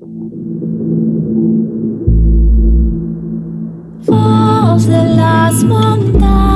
Voz de las montañas,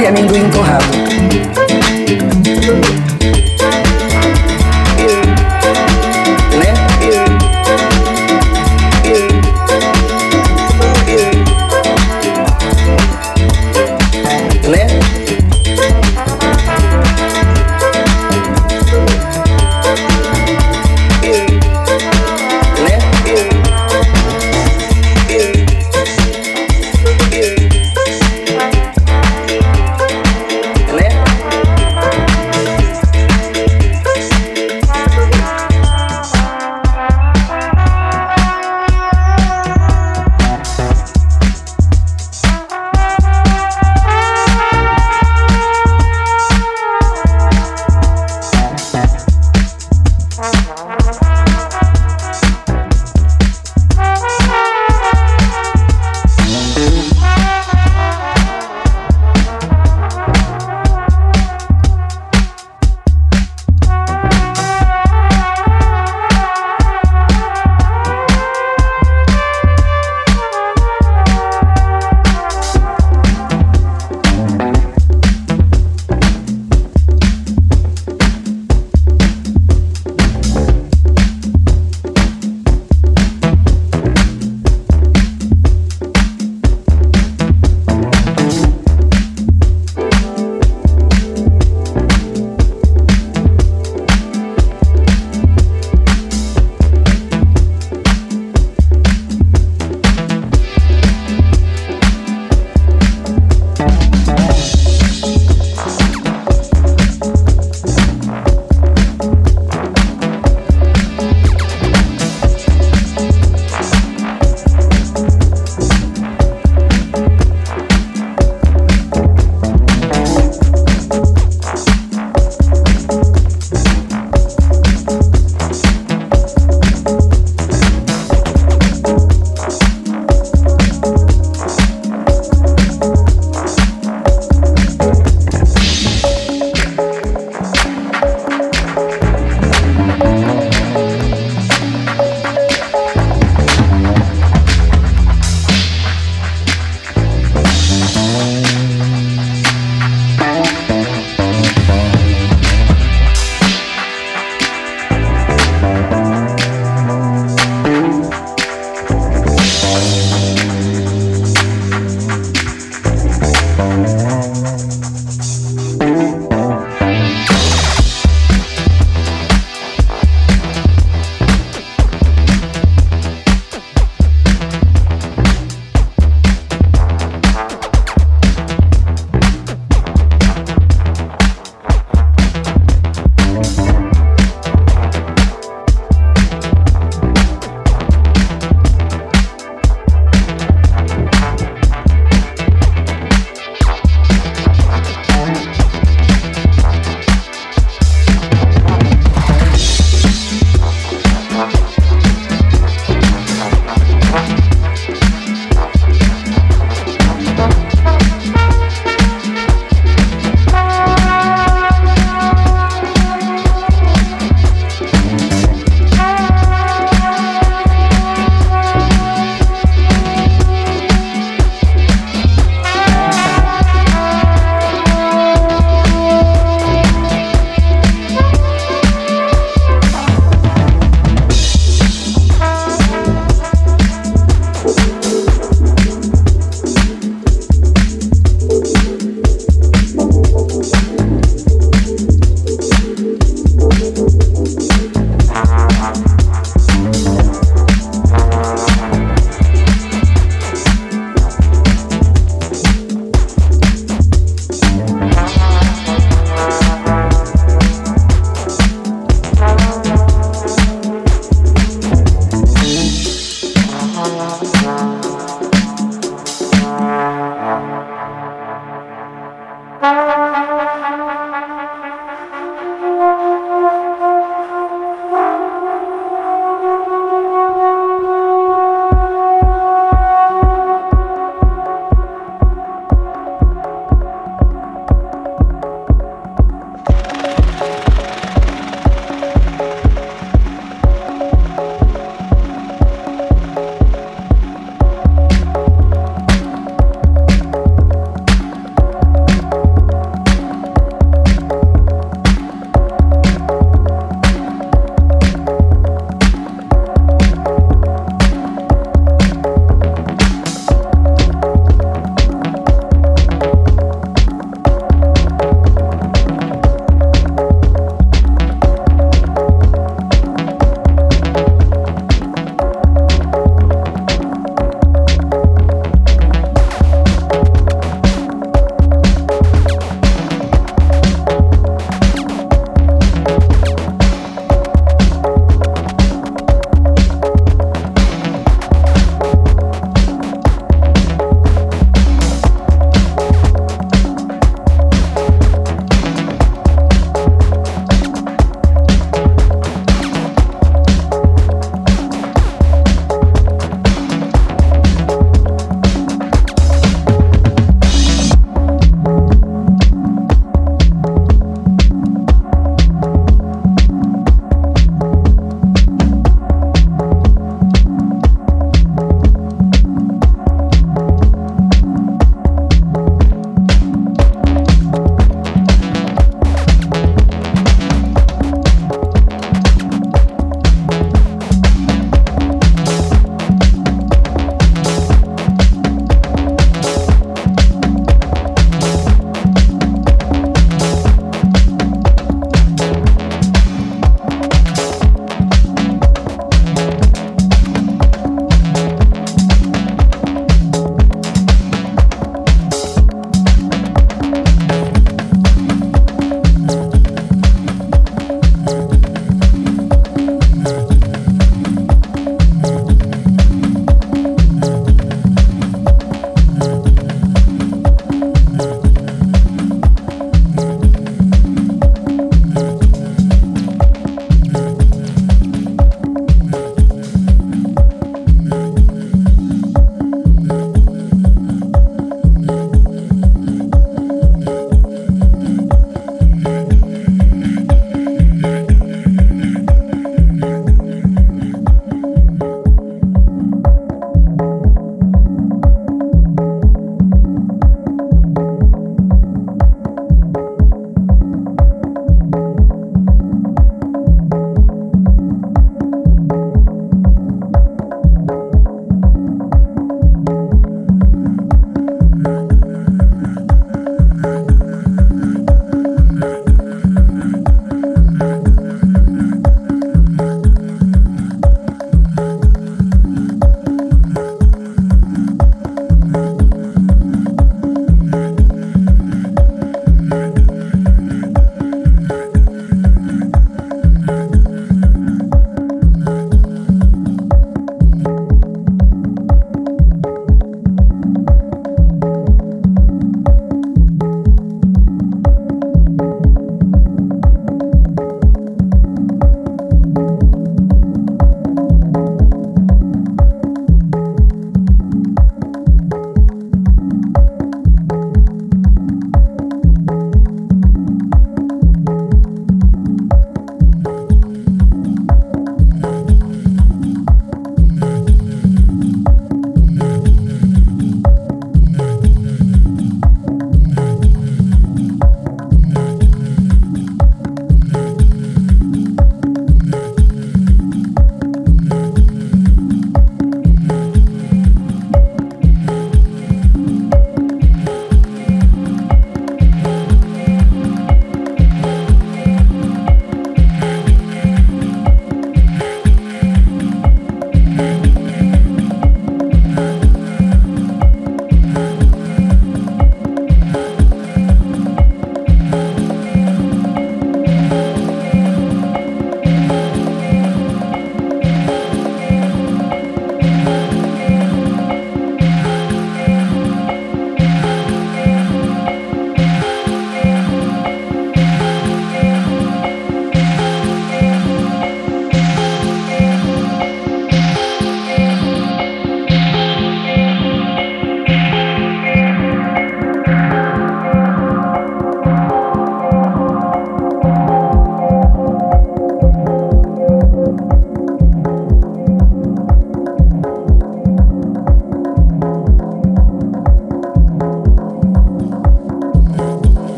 e é amendoim torrado.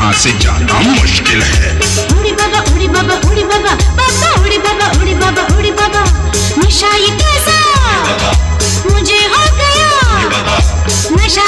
यहाँ से जाना मुश्किल है। उड़ी बाबा उड़ी बाबा उड़ी बाबा बाबा उड़ी बाबा उड़ी बाबा उड़ी बाबा नशा ये कैसा? मुझे हो गया। नशा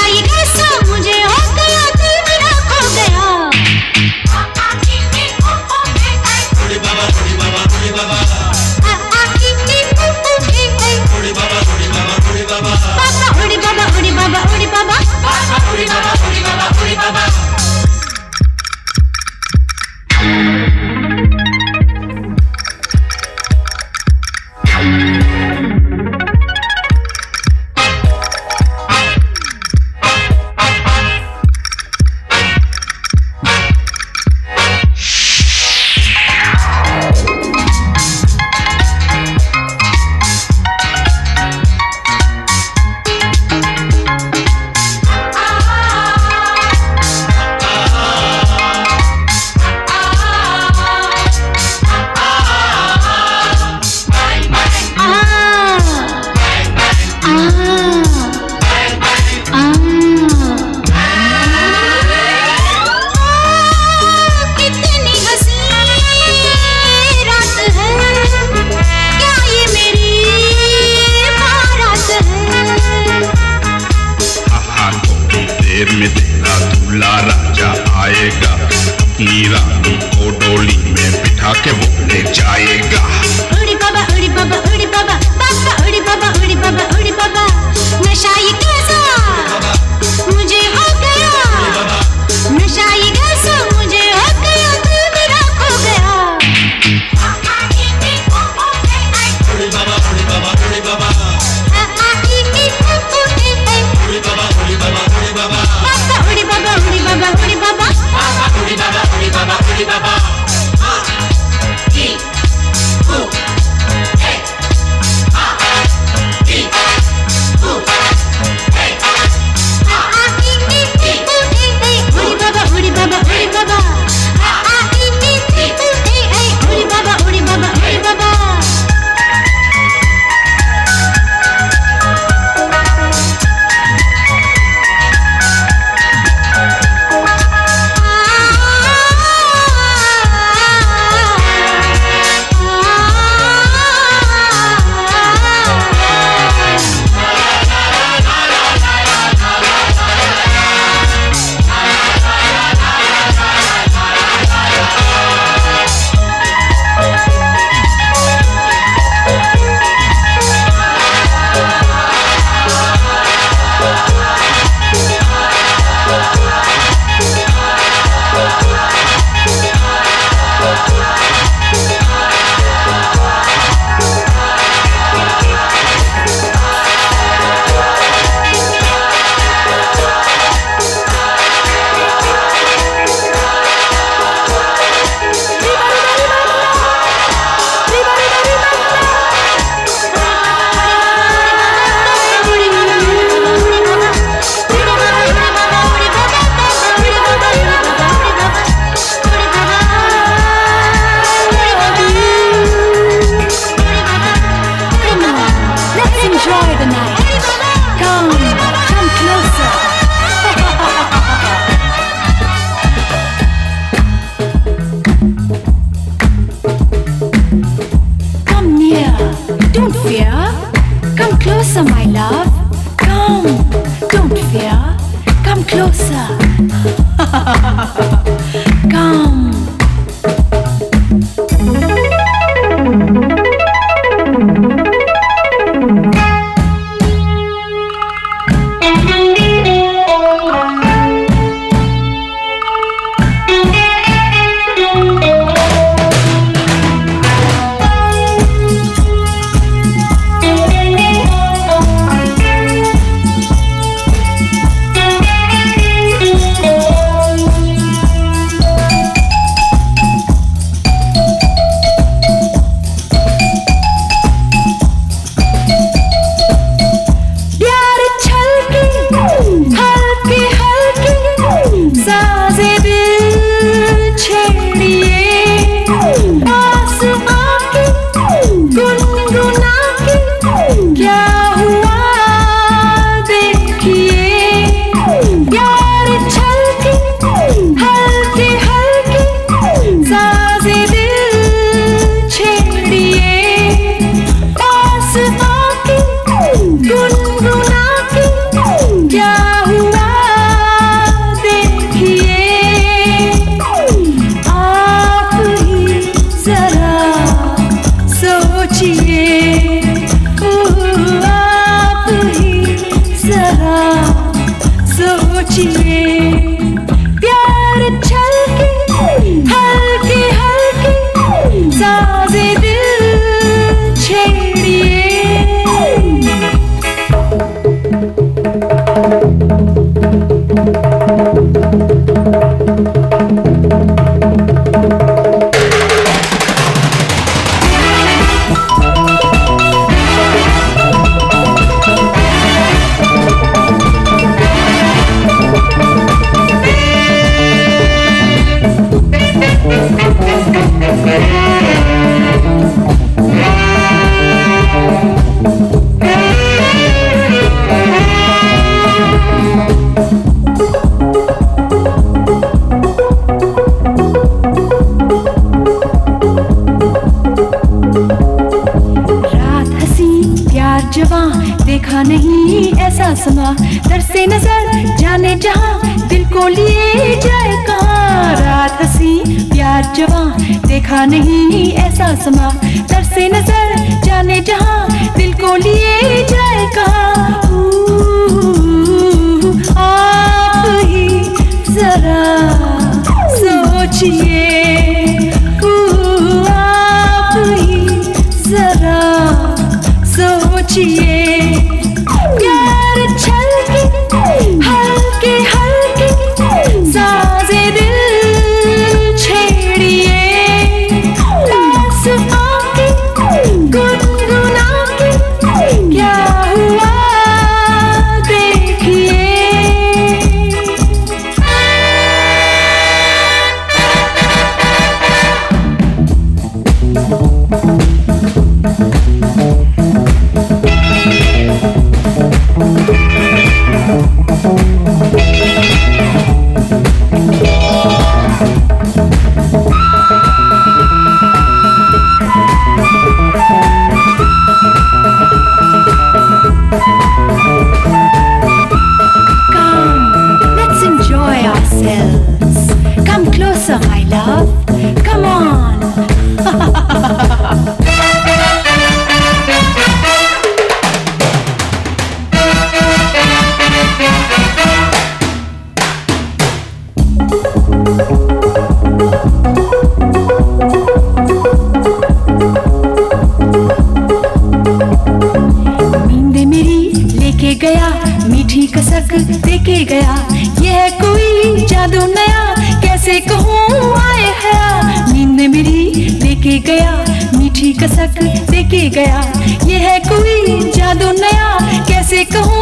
देखे गया मीठी कसक देखे गया। ये है कोई जादू नया कैसे कहूँ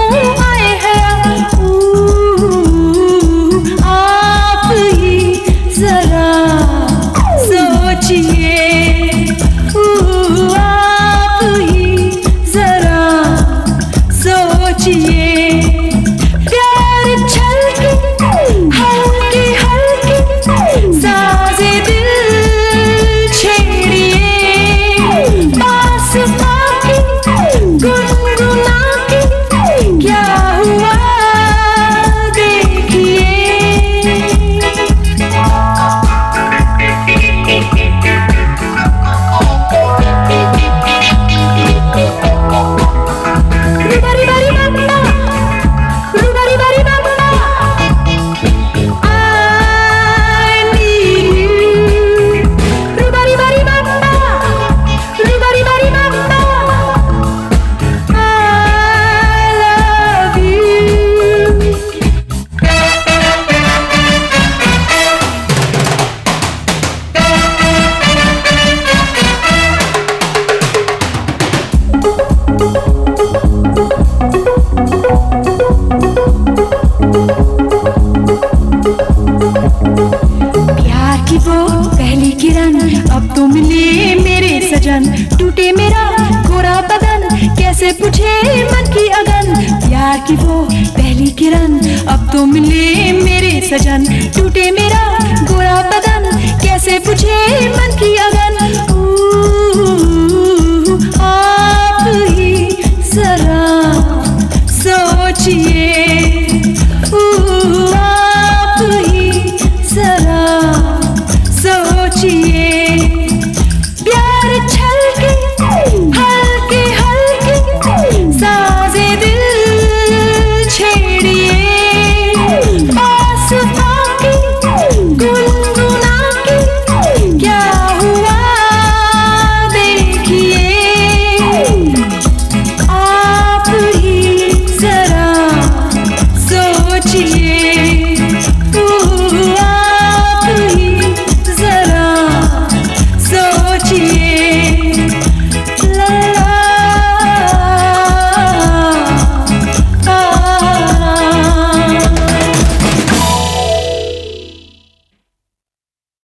की वो पहली किरण अब तो मिले मेरे सजन। टूटे मेरा गोरा बदन, कैसे बुझे मन की अगन?